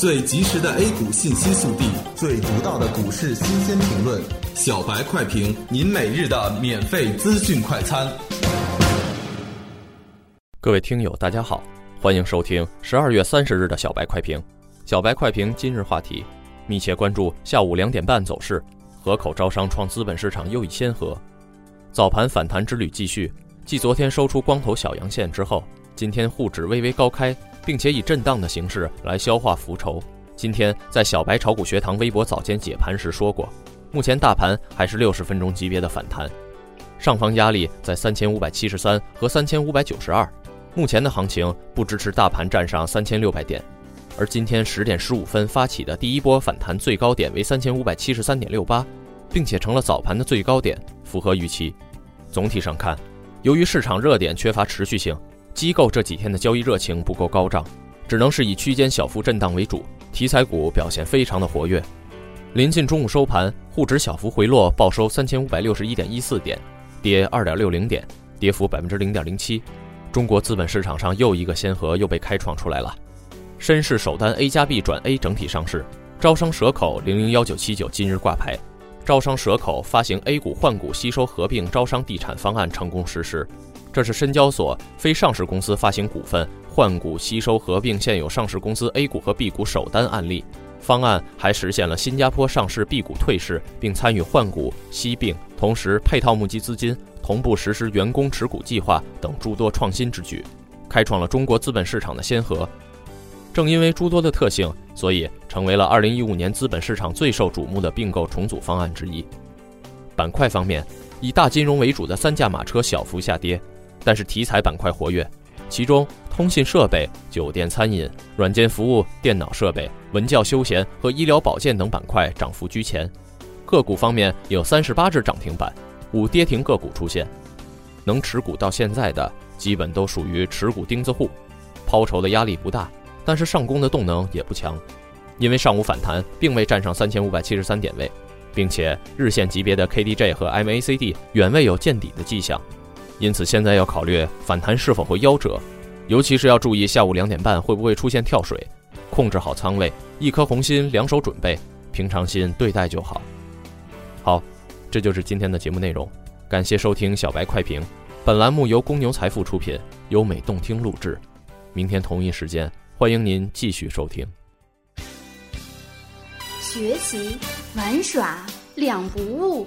最及时的 A 股信息速递，最独到的股市新鲜评论，小白快评，您每日的免费资讯快餐。各位听友，大家好，欢迎收听十二月三十日的小白快评。小白快评今日话题：密切关注下午两点半走势，河口招商创资本市场又一先河。早盘反弹之旅继续，继昨天收出光头小阳线之后，今天沪指微微高开。并且以震荡的形式来消化浮筹。今天在小白炒股学堂微博早间解盘时说过，目前大盘还是六十分钟级别的反弹，上方压力在三千五百七十三和三千五百九十二。目前的行情不支持大盘站上三千六百点，而今天十点十五分发起的第一波反弹最高点为三千五百七十三点六八，并且成了早盘的最高点，符合预期。总体上看，由于市场热点缺乏持续性。机构这几天的交易热情不够高涨，只能是以区间小幅震荡为主。题材股表现非常的活跃。临近中午收盘，沪指小幅回落，报收三千五百六十一点一四点，跌二点六零点，跌幅百分之零点零七。中国资本市场上又一个先河又被开创出来了，深市首单 A 加 B 转 A 整体上市，招商蛇口零零幺九七九今日挂牌，招商蛇口发行 A 股换股吸收合并招商地产方案成功实施。这是深交所非上市公司发行股份换股吸收合并现有上市公司 A 股和 B 股首单案例，方案还实现了新加坡上市 B 股退市并参与换股吸并，同时配套募集资金，同步实施员工持股计划等诸多创新之举，开创了中国资本市场的先河。正因为诸多的特性，所以成为了2015年资本市场最受瞩目的并购重组方案之一。板块方面，以大金融为主的三驾马车小幅下跌。但是题材板块活跃，其中通信设备、酒店餐饮、软件服务、电脑设备、文教休闲和医疗保健等板块涨幅居前。个股方面有三十八只涨停板，五跌停个股出现。能持股到现在的，基本都属于持股钉子户，抛筹的压力不大，但是上攻的动能也不强，因为上午反弹并未站上三千五百七十三点位，并且日线级别的 KDJ 和 MACD 远未有见底的迹象。因此，现在要考虑反弹是否会夭折，尤其是要注意下午两点半会不会出现跳水，控制好仓位，一颗红心两手准备，平常心对待就好。好，这就是今天的节目内容，感谢收听小白快评。本栏目由公牛财富出品，优美动听录制。明天同一时间，欢迎您继续收听。学习玩耍两不误。